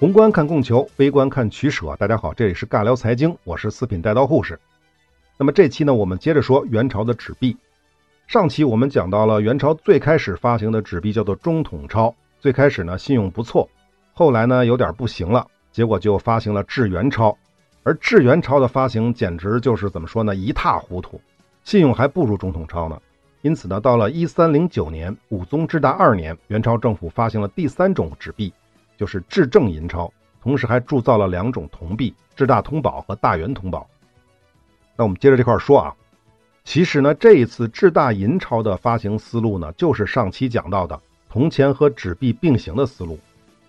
宏观看供求，微观看取舍。大家好，这里是尬聊财经，我是四品带刀护士。那么这期呢，我们接着说元朝的纸币。上期我们讲到了元朝最开始发行的纸币叫做中统钞，最开始呢信用不错，后来呢有点不行了，结果就发行了制元钞。而制元钞的发行简直就是怎么说呢，一塌糊涂，信用还不如中统钞呢。因此呢，到了一三零九年，武宗至大二年，元朝政府发行了第三种纸币。就是制正银钞，同时还铸造了两种铜币，制大通宝和大元通宝。那我们接着这块说啊，其实呢，这一次制大银钞的发行思路呢，就是上期讲到的铜钱和纸币并行的思路。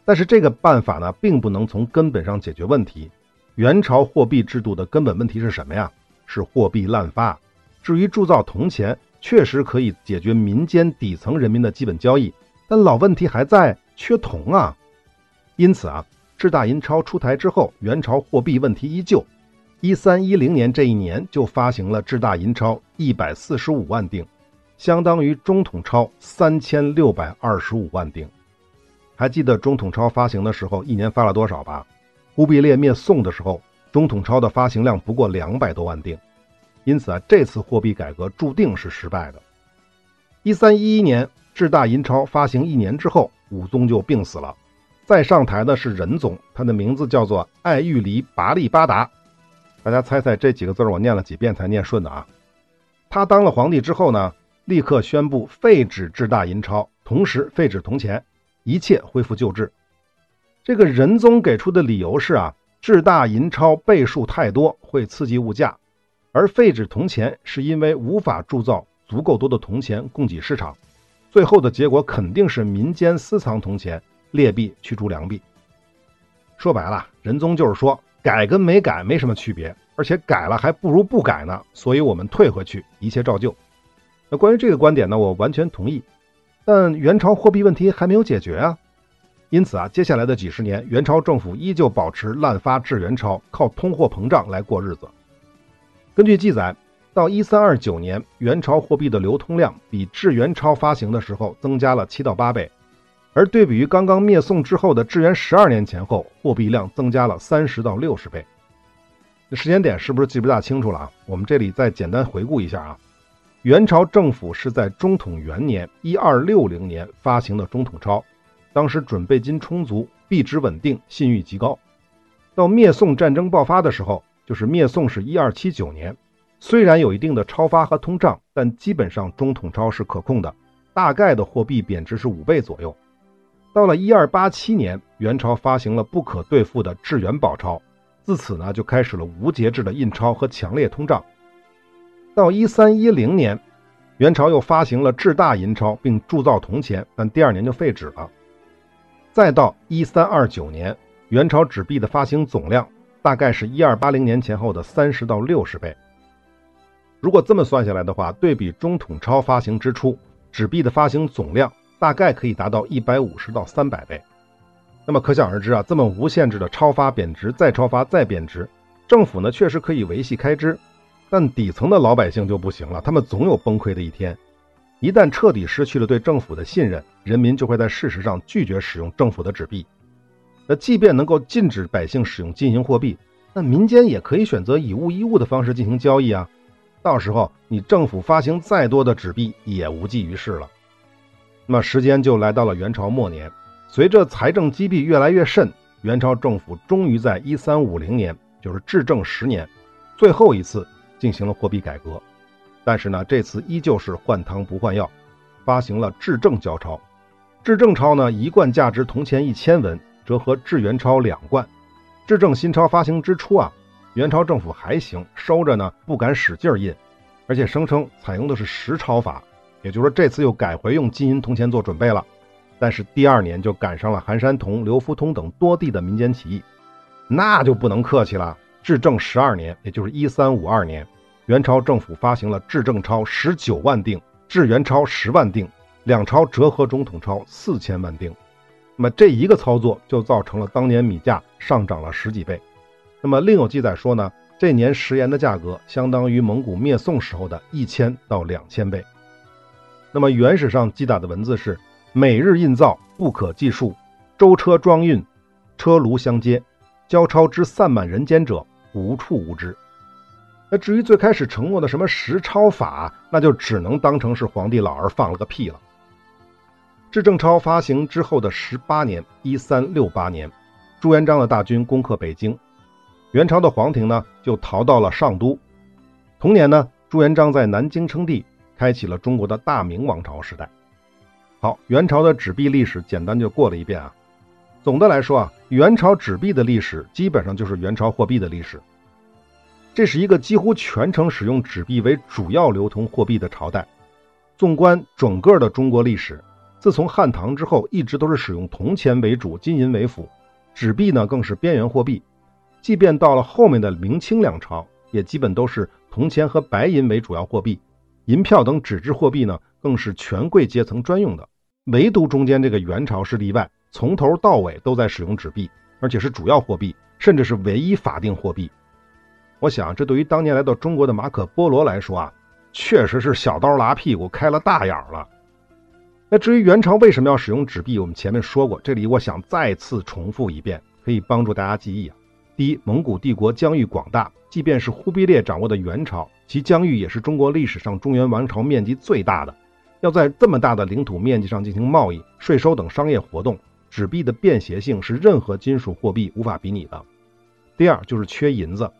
但是这个办法呢，并不能从根本上解决问题。元朝货币制度的根本问题是什么呀？是货币滥发。至于铸造铜钱，确实可以解决民间底层人民的基本交易，但老问题还在，缺铜啊。因此啊，制大银钞出台之后，元朝货币问题依旧。一三一零年这一年就发行了制大银钞一百四十五万锭，相当于中统钞三千六百二十五万锭。还记得中统钞发行的时候，一年发了多少吧？忽必烈灭宋的时候，中统钞的发行量不过两百多万锭。因此啊，这次货币改革注定是失败的。一三一一年，制大银钞发行一年之后，武宗就病死了。再上台的是仁宗，他的名字叫做爱玉离拔力巴达。大家猜猜这几个字我念了几遍才念顺的啊？他当了皇帝之后呢，立刻宣布废止制大银钞，同时废止铜钱，一切恢复旧制。这个仁宗给出的理由是啊，制大银钞倍数太多会刺激物价，而废止铜钱是因为无法铸造足够多的铜钱供给市场，最后的结果肯定是民间私藏铜钱。劣币驱逐良币，说白了，仁宗就是说改跟没改没什么区别，而且改了还不如不改呢。所以我们退回去，一切照旧。那关于这个观点呢，我完全同意。但元朝货币问题还没有解决啊，因此啊，接下来的几十年，元朝政府依旧保持滥发制元钞，靠通货膨胀来过日子。根据记载，到一三二九年，元朝货币的流通量比制元钞发行的时候增加了七到八倍。而对比于刚刚灭宋之后的至元十二年前后，货币量增加了三十到六十倍。这时间点是不是记不大清楚了啊？我们这里再简单回顾一下啊。元朝政府是在中统元年（一二六零年）发行的中统钞，当时准备金充足，币值稳定，信誉极高。到灭宋战争爆发的时候，就是灭宋是一二七九年，虽然有一定的超发和通胀，但基本上中统钞是可控的，大概的货币贬值是五倍左右。到了一二八七年，元朝发行了不可兑付的制元宝钞，自此呢就开始了无节制的印钞和强烈通胀。到一三一零年，元朝又发行了制大银钞，并铸造铜钱，但第二年就废止了。再到一三二九年，元朝纸币的发行总量大概是一二八零年前后的三十到六十倍。如果这么算下来的话，对比中统钞发行之初，纸币的发行总量。大概可以达到一百五十到三百倍，那么可想而知啊，这么无限制的超发贬值，再超发再贬值，政府呢确实可以维系开支，但底层的老百姓就不行了，他们总有崩溃的一天。一旦彻底失去了对政府的信任，人民就会在事实上拒绝使用政府的纸币。那即便能够禁止百姓使用金银货币，那民间也可以选择以物易物的方式进行交易啊。到时候你政府发行再多的纸币也无济于事了。那么时间就来到了元朝末年，随着财政积弊越来越甚，元朝政府终于在一三五零年，就是至正十年，最后一次进行了货币改革。但是呢，这次依旧是换汤不换药，发行了至正交钞。至正钞呢，一贯价值铜钱一千文，折合至元钞两贯。至正新钞发行之初啊，元朝政府还行，收着呢，不敢使劲印，而且声称采用的是实钞法。也就是说，这次又改回用金银铜钱做准备了，但是第二年就赶上了韩山童、刘福通等多地的民间起义，那就不能客气了。至正十二年，也就是一三五二年，元朝政府发行了至正钞十九万锭，至元钞十万锭，两钞折合中统钞四千万锭。那么这一个操作就造成了当年米价上涨了十几倍。那么另有记载说呢，这年食盐的价格相当于蒙古灭宋时候的一千到两千倍。那么原始上记载的文字是：每日印造不可计数，舟车装运，车卢相接，交钞之散满人间者，无处无之。那至于最开始承诺的什么实钞法，那就只能当成是皇帝老儿放了个屁了。制正钞发行之后的十八年（一三六八年），朱元璋的大军攻克北京，元朝的皇庭呢就逃到了上都。同年呢，朱元璋在南京称帝，开启了中国的大明王朝时代。好，元朝的纸币历史简单就过了一遍啊。总的来说啊，元朝纸币的历史基本上就是元朝货币的历史。这是一个几乎全程使用纸币为主要流通货币的朝代。纵观整个的中国历史，自从汉唐之后，一直都是使用铜钱为主，金银为辅，纸币呢更是边缘货币。即便到了后面的明清两朝，也基本都是铜钱和白银为主要货币，银票等纸质货币呢更是权贵阶层专用的。唯独中间这个元朝是例外，从头到尾都在使用纸币，而且是主要货币，甚至是唯一法定货币。我想，这对于当年来到中国的马可·波罗来说啊，确实是小刀拉屁股开了大眼了。那至于元朝为什么要使用纸币，我们前面说过，这里我想再次重复一遍，可以帮助大家记忆啊。第一，蒙古帝国疆域广大，即便是忽必烈掌握的元朝，其疆域也是中国历史上中原王朝面积最大的。要在这么大的领土面积上进行贸易、税收等商业活动，纸币的便携性是任何金属货币无法比拟的。第二，就是缺银子。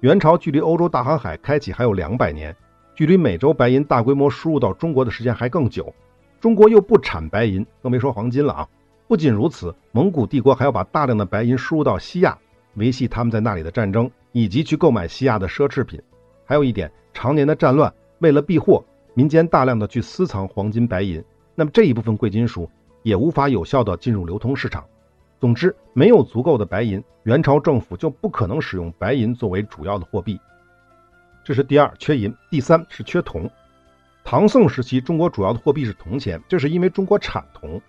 元朝距离欧洲大航海开启还有两百年，距离美洲白银大规模输入到中国的时间还更久。中国又不产白银，更别说黄金了啊！不仅如此，蒙古帝国还要把大量的白银输入到西亚，维系他们在那里的战争，以及去购买西亚的奢侈品。还有一点，常年的战乱，为了避祸，民间大量的去私藏黄金白银，那么这一部分贵金属也无法有效的进入流通市场。总之，没有足够的白银，元朝政府就不可能使用白银作为主要的货币。这是第二，缺银；第三是缺铜。唐宋时期，中国主要的货币是铜钱，这是因为中国产铜。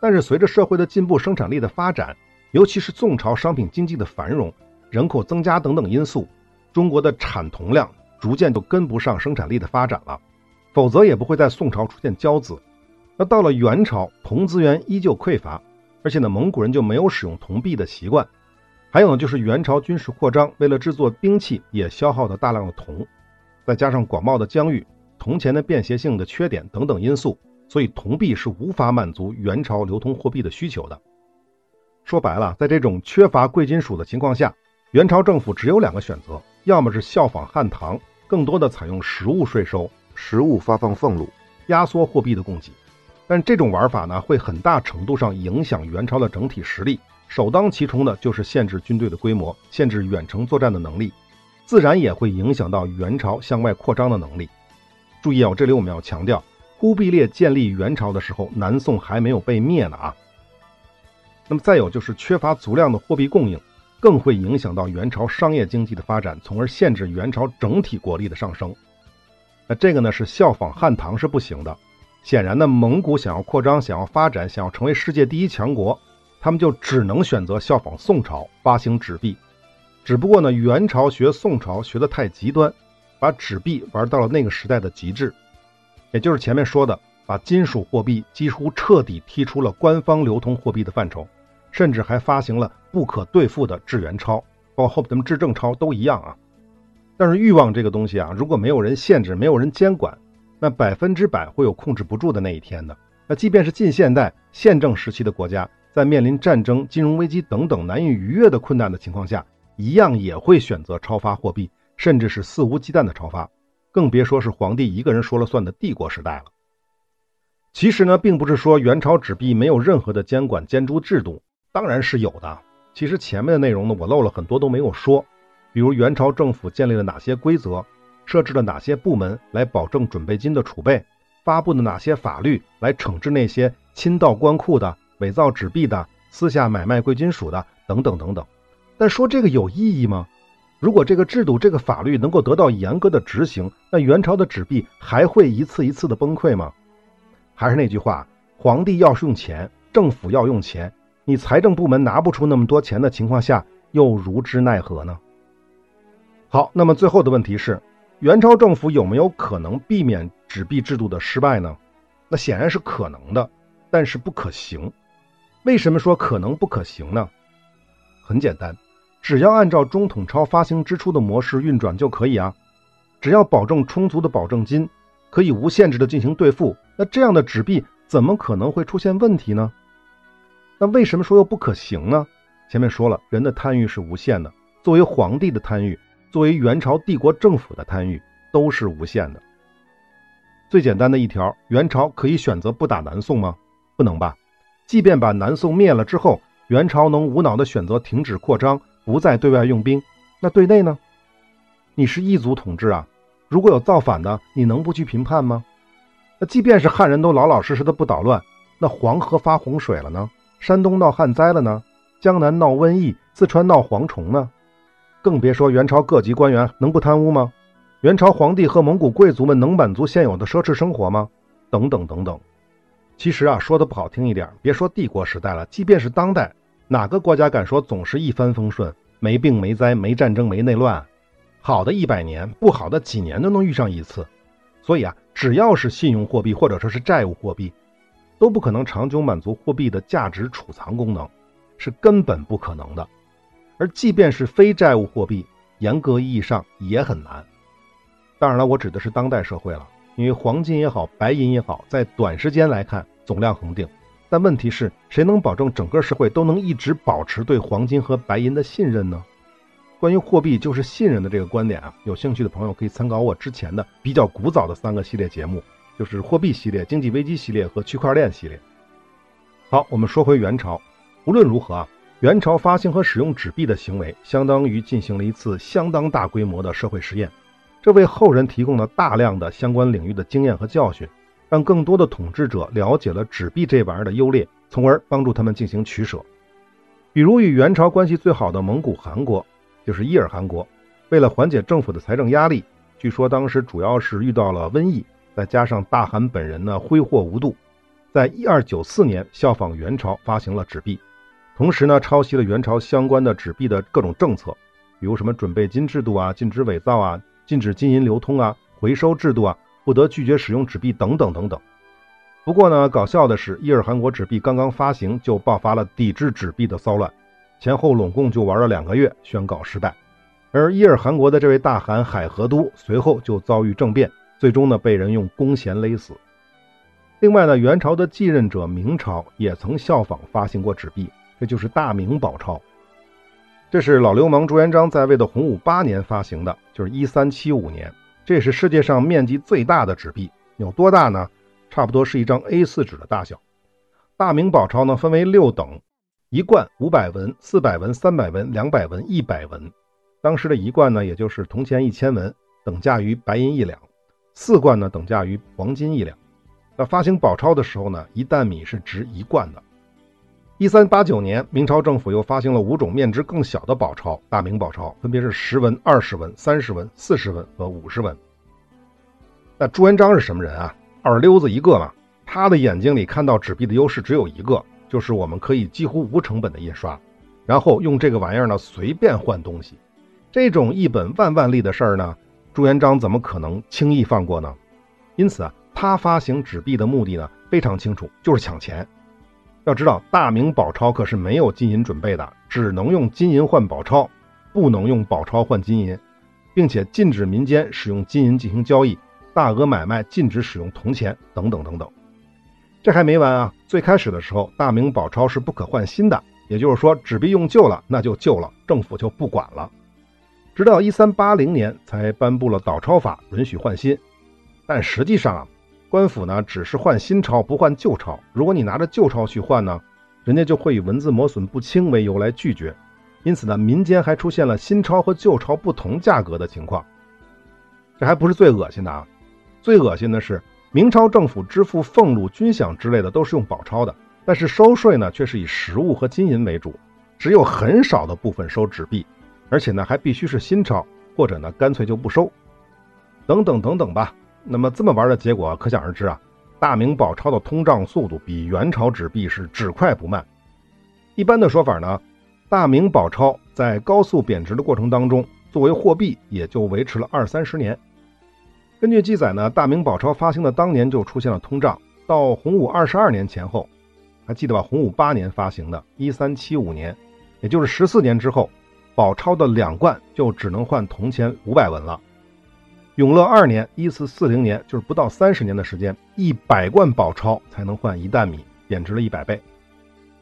但是随着社会的进步、生产力的发展，尤其是宋朝商品经济的繁荣、人口增加等等因素，中国的产铜量逐渐就跟不上生产力的发展了。否则也不会在宋朝出现交子。那到了元朝，铜资源依旧匮乏。而且呢，蒙古人就没有使用铜币的习惯。还有呢，就是元朝军事扩张，为了制作兵器，也消耗了大量的铜。再加上广袤的疆域、铜钱的便携性的缺点等等因素，所以铜币是无法满足元朝流通货币的需求的。说白了，在这种缺乏贵金属的情况下，元朝政府只有两个选择：要么是效仿汉唐，更多的采用实物税收、实物发放俸禄，压缩货币的供给。但这种玩法呢，会很大程度上影响元朝的整体实力。首当其冲的就是限制军队的规模，限制远程作战的能力，自然也会影响到元朝向外扩张的能力。注意啊，这里我们要强调，忽必烈建立元朝的时候，南宋还没有被灭呢啊。那么再有就是缺乏足量的货币供应，更会影响到元朝商业经济的发展，从而限制元朝整体国力的上升。那这个呢，是效仿汉唐是不行的。显然呢，蒙古想要扩张、想要发展、想要成为世界第一强国，他们就只能选择效仿宋朝发行纸币。只不过呢，元朝学宋朝学得太极端，把纸币玩到了那个时代的极致，也就是前面说的，把金属货币几乎彻底踢出了官方流通货币的范畴，甚至还发行了不可兑付的制元钞，包括后面的制正钞都一样啊。但是欲望这个东西啊，如果没有人限制，没有人监管。那百分之百会有控制不住的那一天的。那即便是近现代宪政时期的国家，在面临战争、金融危机等等难以逾越的困难的情况下，一样也会选择超发货币，甚至是肆无忌惮的超发，更别说是皇帝一个人说了算的帝国时代了。其实呢，并不是说元朝纸币没有任何的监管监督制度，当然是有的。其实前面的内容呢，我漏了很多都没有说，比如元朝政府建立了哪些规则。设置了哪些部门来保证准备金的储备？发布的哪些法律来惩治那些侵盗官库的、伪造纸币的、私下买卖贵金属的等等等等？但说这个有意义吗？如果这个制度、这个法律能够得到严格的执行，那元朝的纸币还会一次一次的崩溃吗？还是那句话，皇帝要是用钱，政府要用钱，你财政部门拿不出那么多钱的情况下，又如之奈何呢？好，那么最后的问题是。元朝政府有没有可能避免纸币制度的失败呢？那显然是可能的，但是不可行。为什么说可能不可行呢？很简单，只要按照中统钞发行支出的模式运转就可以啊。只要保证充足的保证金，可以无限制的进行兑付，那这样的纸币怎么可能会出现问题呢？那为什么说又不可行呢？前面说了，人的贪欲是无限的，作为皇帝的贪欲，作为元朝帝国政府的贪欲都是无限的。最简单的一条，元朝可以选择不打南宋吗？不能吧。即便把南宋灭了之后，元朝能无脑的选择停止扩张，不再对外用兵，那对内呢？你是一族统治啊，如果有造反的，你能不去评判吗？那即便是汉人都老老实实的不捣乱，那黄河发洪水了呢？山东闹旱灾了呢？江南闹瘟疫，四川闹蝗虫呢？更别说元朝各级官员能不贪污吗？元朝皇帝和蒙古贵族们能满足现有的奢侈生活吗？等等等等。其实啊，说的不好听一点，别说帝国时代了，即便是当代，哪个国家敢说总是一帆风顺，没病没灾，没战争没内乱？好的一百年，不好的几年都能遇上一次。所以啊，只要是信用货币或者说是债务货币，都不可能长久满足货币的价值储藏功能，是根本不可能的。而即便是非债务货币，严格意义上也很难。当然了，我指的是当代社会了。因为黄金也好，白银也好，在短时间来看总量恒定，但问题是谁能保证整个社会都能一直保持对黄金和白银的信任呢？关于货币就是信任的这个观点啊，有兴趣的朋友可以参考我之前的比较古早的三个系列节目，就是货币系列、经济危机系列和区块链系列。好，我们说回元朝，无论如何啊，元朝发行和使用纸币的行为，相当于进行了一次相当大规模的社会实验。这为后人提供了大量的相关领域的经验和教训，让更多的统治者了解了纸币这玩意儿的优劣，从而帮助他们进行取舍。比如与元朝关系最好的蒙古汗国，就是伊尔汗国，为了缓解政府的财政压力，据说当时主要是遇到了瘟疫，再加上大汗本人呢挥霍无度，在一二九四年效仿元朝发行了纸币，同时呢抄袭了元朝相关的纸币的各种政策，比如什么准备金制度啊，禁止伪造啊。禁止金银流通啊，回收制度啊，不得拒绝使用纸币等等等等。不过呢，搞笑的是，伊尔汗国纸币刚刚发行就爆发了抵制纸币的骚乱，前后拢共就玩了两个月，宣告失败。而伊尔汗国的这位大汗海河都随后就遭遇政变，最终呢被人用弓弦勒死。另外呢，元朝的继任者明朝也曾效仿发行过纸币，这就是大明宝钞。这是老流氓朱元璋在位的洪武八年发行的，就是一三七五年。这是世界上面积最大的纸币，有多大呢？差不多是一张 A4 纸的大小。大明宝钞呢分为六等，一贯五百文、四百文、三百文、两百文、一百文。当时的一贯呢，也就是铜钱一千文，等价于白银一两；四贯呢，等价于黄金一两。那发行宝钞的时候呢，一担米是值一贯的。一三八九年，明朝政府又发行了五种面值更小的宝钞——大明宝钞，分别是十文、二十文、三十文、四十文和五十文。那朱元璋是什么人啊？二溜子一个嘛。他的眼睛里看到纸币的优势只有一个，就是我们可以几乎无成本的印刷，然后用这个玩意儿呢随便换东西。这种一本万万利的事儿呢，朱元璋怎么可能轻易放过呢？因此啊，他发行纸币的目的呢非常清楚，就是抢钱。要知道，大明宝钞可是没有金银准备的，只能用金银换宝钞，不能用宝钞换金银，并且禁止民间使用金银进行交易，大额买卖禁止使用铜钱等等等等。这还没完啊！最开始的时候，大明宝钞是不可换新的，也就是说，纸币用旧了那就旧了，政府就不管了。直到一三八零年才颁布了倒钞法，允许换新。但实际上啊。官府呢，只是换新钞，不换旧钞。如果你拿着旧钞去换呢，人家就会以文字磨损不清为由来拒绝。因此呢，民间还出现了新钞和旧钞不同价格的情况。这还不是最恶心的啊！最恶心的是，明朝政府支付俸禄、军饷之类的都是用宝钞的，但是收税呢，却是以实物和金银为主，只有很少的部分收纸币，而且呢，还必须是新钞，或者呢，干脆就不收。等等等等吧。那么这么玩的结果可想而知啊！大明宝钞的通胀速度比元朝纸币是只快不慢。一般的说法呢，大明宝钞在高速贬值的过程当中，作为货币也就维持了二三十年。根据记载呢，大明宝钞发行的当年就出现了通胀，到洪武二十二年前后，还记得吧？洪武八年发行的，一三七五年，也就是十四年之后，宝钞的两贯就只能换铜钱五百文了。永乐二年（一四四零年），就是不到三十年的时间，一百贯宝钞才能换一担米，贬值了一百倍。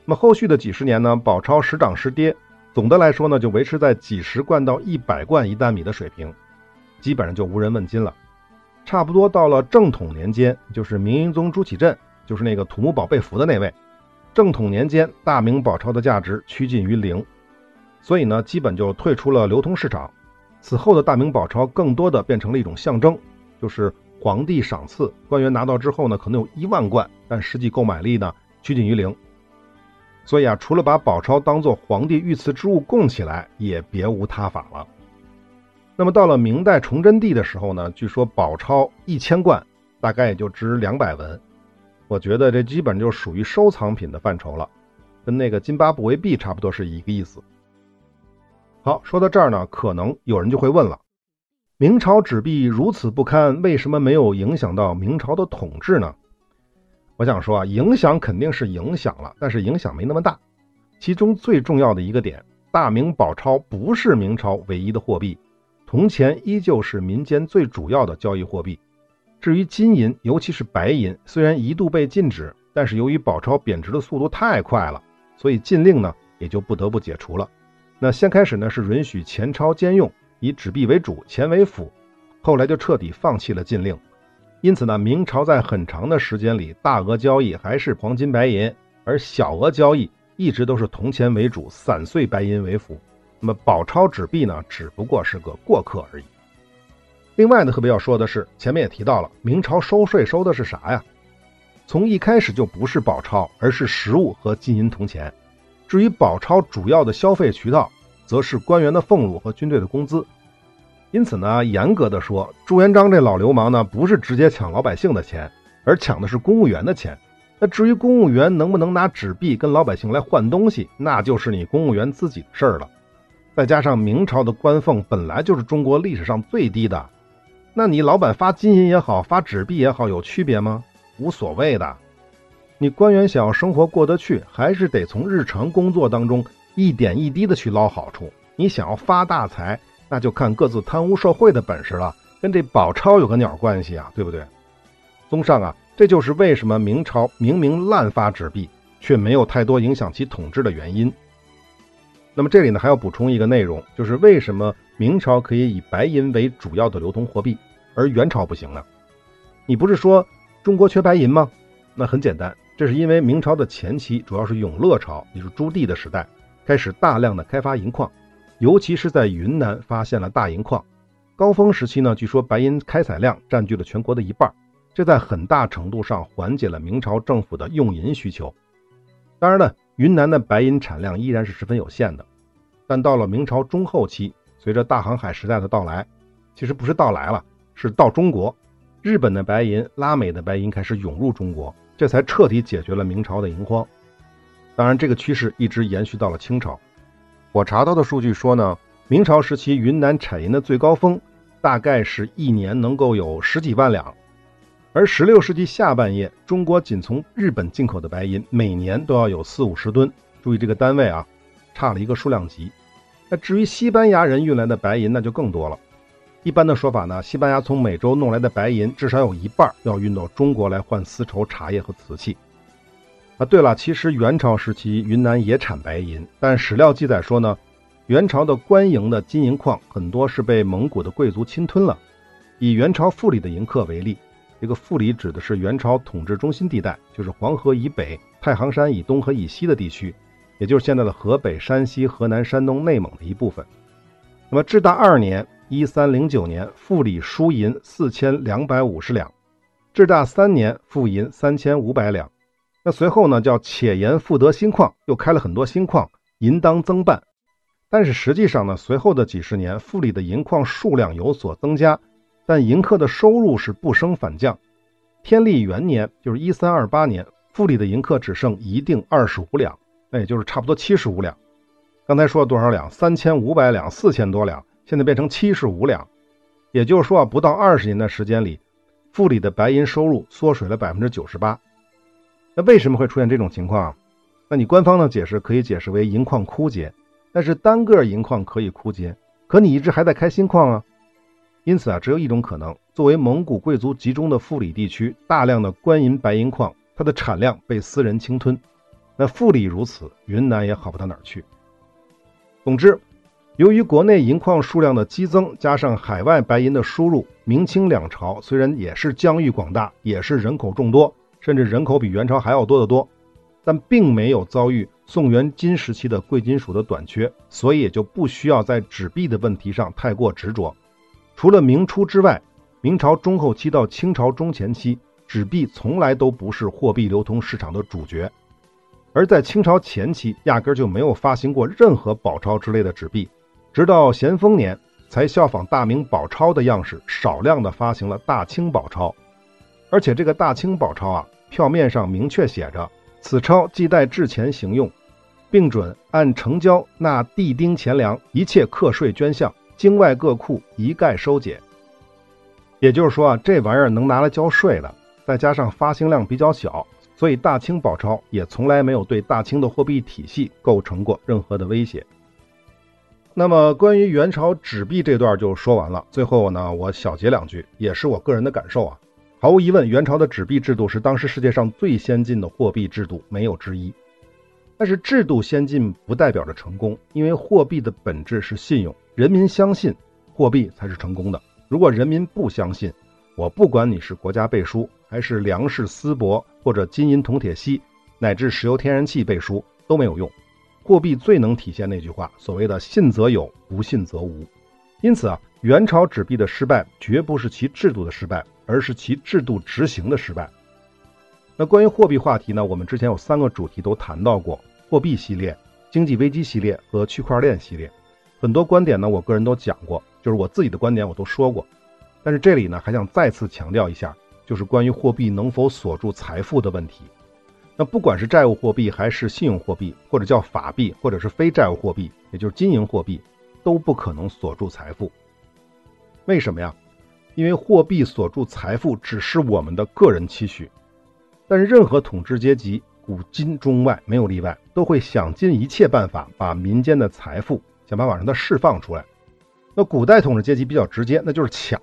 那么后续的几十年呢，宝钞时涨时跌，总的来说呢，就维持在几十贯到一百贯一担米的水平，基本上就无人问津了。差不多到了正统年间，就是明英宗朱祁镇，就是那个土木堡被俘的那位。正统年间，大明宝钞的价值趋近于零，所以呢，基本就退出了流通市场。此后的大明宝钞更多的变成了一种象征，就是皇帝赏赐，官员拿到之后呢，可能有一万贯，但实际购买力呢趋近于零。所以啊，除了把宝钞当做皇帝御赐之物供起来，也别无他法了。那么到了明代崇祯帝的时候呢，据说宝钞一千贯大概也就值两百文。我觉得这基本就属于收藏品的范畴了，跟那个津巴布韦币差不多是一个意思。好，说到这儿呢，可能有人就会问了：明朝纸币如此不堪，为什么没有影响到明朝的统治呢？我想说啊，影响肯定是影响了，但是影响没那么大。其中最重要的一个点，大明宝钞不是明朝唯一的货币，铜钱依旧是民间最主要的交易货币。至于金银，尤其是白银，虽然一度被禁止，但是由于宝钞贬值的速度太快了，所以禁令呢也就不得不解除了。那先开始呢是允许钱钞兼用，以纸币为主，钱为辅，后来就彻底放弃了禁令。因此呢，明朝在很长的时间里，大额交易还是黄金白银，而小额交易一直都是铜钱为主，散碎白银为辅。那么宝钞纸币呢，只不过是个过客而已。另外呢，特别要说的是，前面也提到了，明朝收税收的是啥呀？从一开始就不是宝钞，而是实物和金银铜钱。至于宝钞主要的消费渠道，则是官员的俸禄和军队的工资。因此呢，严格的说，朱元璋这老流氓呢，不是直接抢老百姓的钱，而抢的是公务员的钱。那至于公务员能不能拿纸币跟老百姓来换东西，那就是你公务员自己的事儿了。再加上明朝的官俸本来就是中国历史上最低的。那你老板发金银也好，发纸币也好，有区别吗？无所谓的。你官员想要生活过得去，还是得从日常工作当中一点一滴的去捞好处。你想要发大财，那就看各自贪污受贿的本事了，跟这宝钞有个鸟关系啊，对不对？综上啊，这就是为什么明朝明明滥发纸币，却没有太多影响其统治的原因。那么这里呢还要补充一个内容，就是为什么明朝可以以白银为主要的流通货币，而元朝不行呢？你不是说中国缺白银吗？那很简单，这是因为明朝的前期主要是永乐朝，也就是朱棣的时代，开始大量的开发银矿，尤其是在云南发现了大银矿。高峰时期呢，据说白银开采量占据了全国的一半，这在很大程度上缓解了明朝政府的用银需求。当然了。云南的白银产量依然是十分有限的，但到了明朝中后期，随着大航海时代的到来，其实不是到来了，是到中国，日本的白银、拉美的白银开始涌入中国，这才彻底解决了明朝的银荒。当然，这个趋势一直延续到了清朝。我查到的数据说呢，明朝时期云南产银的最高峰，大概是一年能够有十几万两。而十六世纪下半叶，中国仅从日本进口的白银每年都要有四五十吨。注意这个单位啊，差了一个数量级。那至于西班牙人运来的白银，那就更多了。一般的说法呢，西班牙从美洲弄来的白银至少有一半要运到中国来换丝绸、茶叶和瓷器。啊，对了，其实元朝时期云南也产白银，但史料记载说呢，元朝的官营的金银矿很多是被蒙古的贵族侵吞了。以元朝富里的银客为例。这个富里指的是元朝统治中心地带，就是黄河以北、太行山以东和以西的地区，也就是现在的河北、山西、河南、山东、内蒙的一部分。那么至大二年（一三零九年），富里输银四千两百五十两；至大三年，富银三千五百两。那随后呢，叫且言复得新矿，又开了很多新矿，银当增办。但是实际上呢，随后的几十年，富里的银矿数量有所增加。但银客的收入是不升反降。天历元年，就是一三二八年，富里的银客只剩一锭二十五两，那也就是差不多七十五两。刚才说了多少两？三千五百两，四千多两，现在变成七十五两。也就是说啊，不到二十年的时间里，富里的白银收入缩水了百分之九十八。那为什么会出现这种情况？那你官方的解释可以解释为银矿枯竭，但是单个银矿可以枯竭，可你一直还在开新矿啊。因此啊，只有一种可能：作为蒙古贵族集中的富里地区，大量的官银白银矿，它的产量被私人侵吞。那富里如此，云南也好不到哪儿去。总之，由于国内银矿数量的激增，加上海外白银的输入，明清两朝虽然也是疆域广大，也是人口众多，甚至人口比元朝还要多得多，但并没有遭遇宋元金时期的贵金属的短缺，所以也就不需要在纸币的问题上太过执着。除了明初之外，明朝中后期到清朝中前期，纸币从来都不是货币流通市场的主角。而在清朝前期，压根就没有发行过任何宝钞之类的纸币，直到咸丰年才效仿大明宝钞的样式，少量的发行了大清宝钞。而且这个大清宝钞啊，票面上明确写着：“此钞即带制钱行用，并准按成交纳地丁钱粮，一切课税捐项，京外各库一概收减。”也就是说啊，这玩意儿能拿来交税的，再加上发行量比较小。所以，大清宝钞也从来没有对大清的货币体系构成过任何的威胁。那么，关于元朝纸币这段就说完了。最后呢，我小结两句，也是我个人的感受啊。毫无疑问，元朝的纸币制度是当时世界上最先进的货币制度，没有之一。但是，制度先进不代表着成功，因为货币的本质是信用，人民相信货币才是成功的。如果人民不相信，我不管你是国家背书。还是粮食丝帛或者金银铜铁锡，乃至石油天然气背书都没有用。货币最能体现那句话，所谓的“信则有，不信则无”。因此啊，元朝纸币的失败绝不是其制度的失败，而是其制度执行的失败。那关于货币话题呢？我们之前有三个主题都谈到过：货币系列、经济危机系列和区块链系列。很多观点呢，我个人都讲过，就是我自己的观点我都说过。但是这里呢，还想再次强调一下。就是关于货币能否锁住财富的问题。那不管是债务货币还是信用货币，或者叫法币，或者是非债务货币，也就是金银货币，都不可能锁住财富。为什么呀？因为货币锁住财富只是我们的个人期许，但是任何统治阶级，古今中外没有例外，都会想尽一切办法把民间的财富想办法让它释放出来。那古代统治阶级比较直接，那就是抢。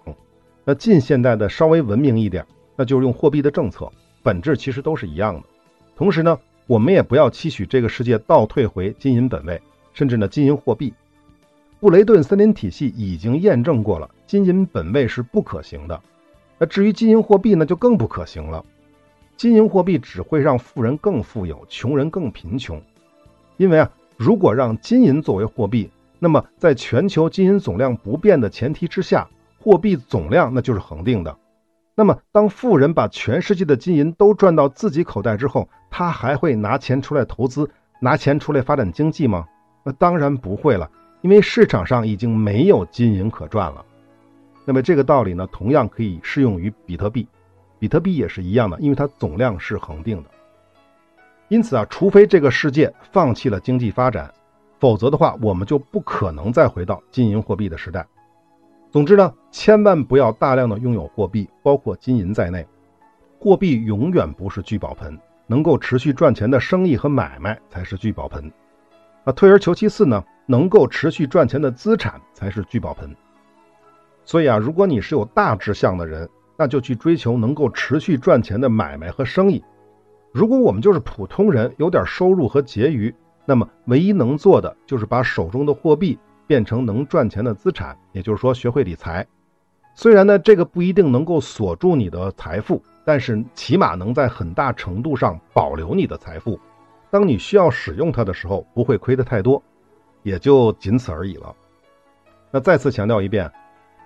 那近现代的稍微文明一点。那就是用货币的政策，本质其实都是一样的。同时呢，我们也不要期许这个世界倒退回金银本位，甚至呢金银货币。布雷顿森林体系已经验证过了，金银本位是不可行的。那至于金银货币呢，就更不可行了。金银货币只会让富人更富有，穷人更贫穷。因为啊，如果让金银作为货币，那么在全球金银总量不变的前提之下，货币总量那就是恒定的。那么，当富人把全世界的金银都赚到自己口袋之后，他还会拿钱出来投资、拿钱出来发展经济吗？那当然不会了，因为市场上已经没有金银可赚了。那么这个道理呢，同样可以适用于比特币，比特币也是一样的，因为它总量是恒定的。因此啊，除非这个世界放弃了经济发展，否则的话，我们就不可能再回到金银货币的时代。总之呢，千万不要大量的拥有货币，包括金银在内。货币永远不是聚宝盆，能够持续赚钱的生意和买卖才是聚宝盆。那退而求其次呢，能够持续赚钱的资产才是聚宝盆。所以啊，如果你是有大志向的人，那就去追求能够持续赚钱的买卖和生意。如果我们就是普通人，有点收入和结余，那么唯一能做的就是把手中的货币。变成能赚钱的资产，也就是说学会理财。虽然呢，这个不一定能够锁住你的财富，但是起码能在很大程度上保留你的财富。当你需要使用它的时候，不会亏得太多，也就仅此而已了。那再次强调一遍：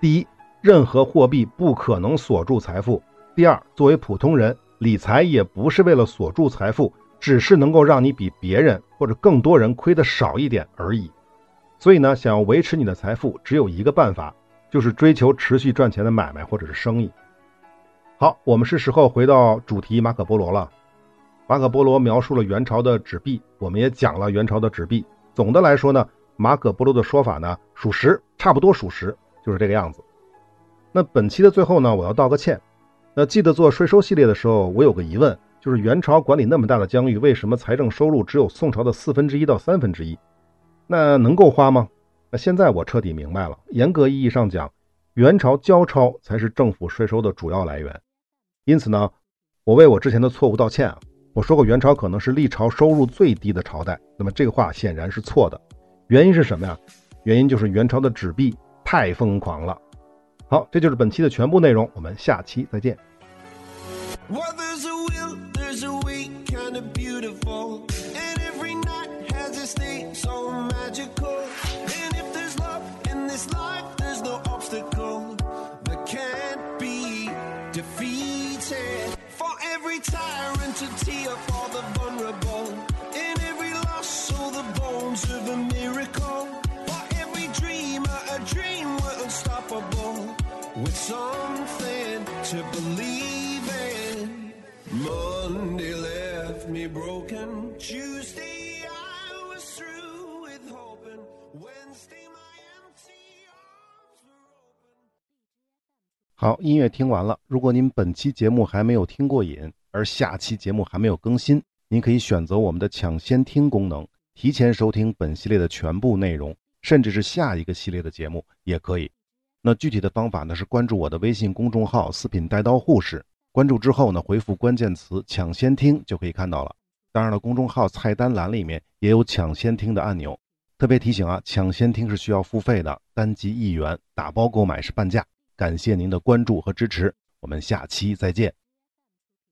第一，任何货币不可能锁住财富；第二，作为普通人，理财也不是为了锁住财富，只是能够让你比别人或者更多人亏得少一点而已。所以呢，想要维持你的财富，只有一个办法，就是追求持续赚钱的买卖或者是生意。好，我们是时候回到主题马可波罗了。马可波罗描述了元朝的纸币，我们也讲了元朝的纸币。总的来说呢，马可波罗的说法呢属实，差不多属实，就是这个样子。那本期的最后呢，我要道个歉。那记得做税收系列的时候，我有个疑问，就是元朝管理那么大的疆域，为什么财政收入只有宋朝的四分之一到三分之一？那能够花吗？那现在我彻底明白了，严格意义上讲，元朝交钞才是政府税收的主要来源。因此呢，我为我之前的错误道歉啊！我说过元朝可能是历朝收入最低的朝代，那么这个话显然是错的。原因是什么呀？原因就是元朝的纸币太疯狂了。好，这就是本期的全部内容，我们下期再见。Something to believe in. Monday left me broken. Tuesday I was through with hoping. Wednesday my empty arms were open. 好，音乐听完了。如果您本期节目还没有听过瘾，而下期节目还没有更新，您可以选择我们的抢先听功能，提前收听本系列的全部内容，甚至是下一个系列的节目也可以。那具体的方法呢？是关注我的微信公众号“四品带刀护士”。关注之后呢，回复关键词“抢先听”就可以看到了。当然了，公众号菜单栏里面也有“抢先听”的按钮。特别提醒啊，“抢先听”是需要付费的，单机一元，打包购买是半价。感谢您的关注和支持，我们下期再见。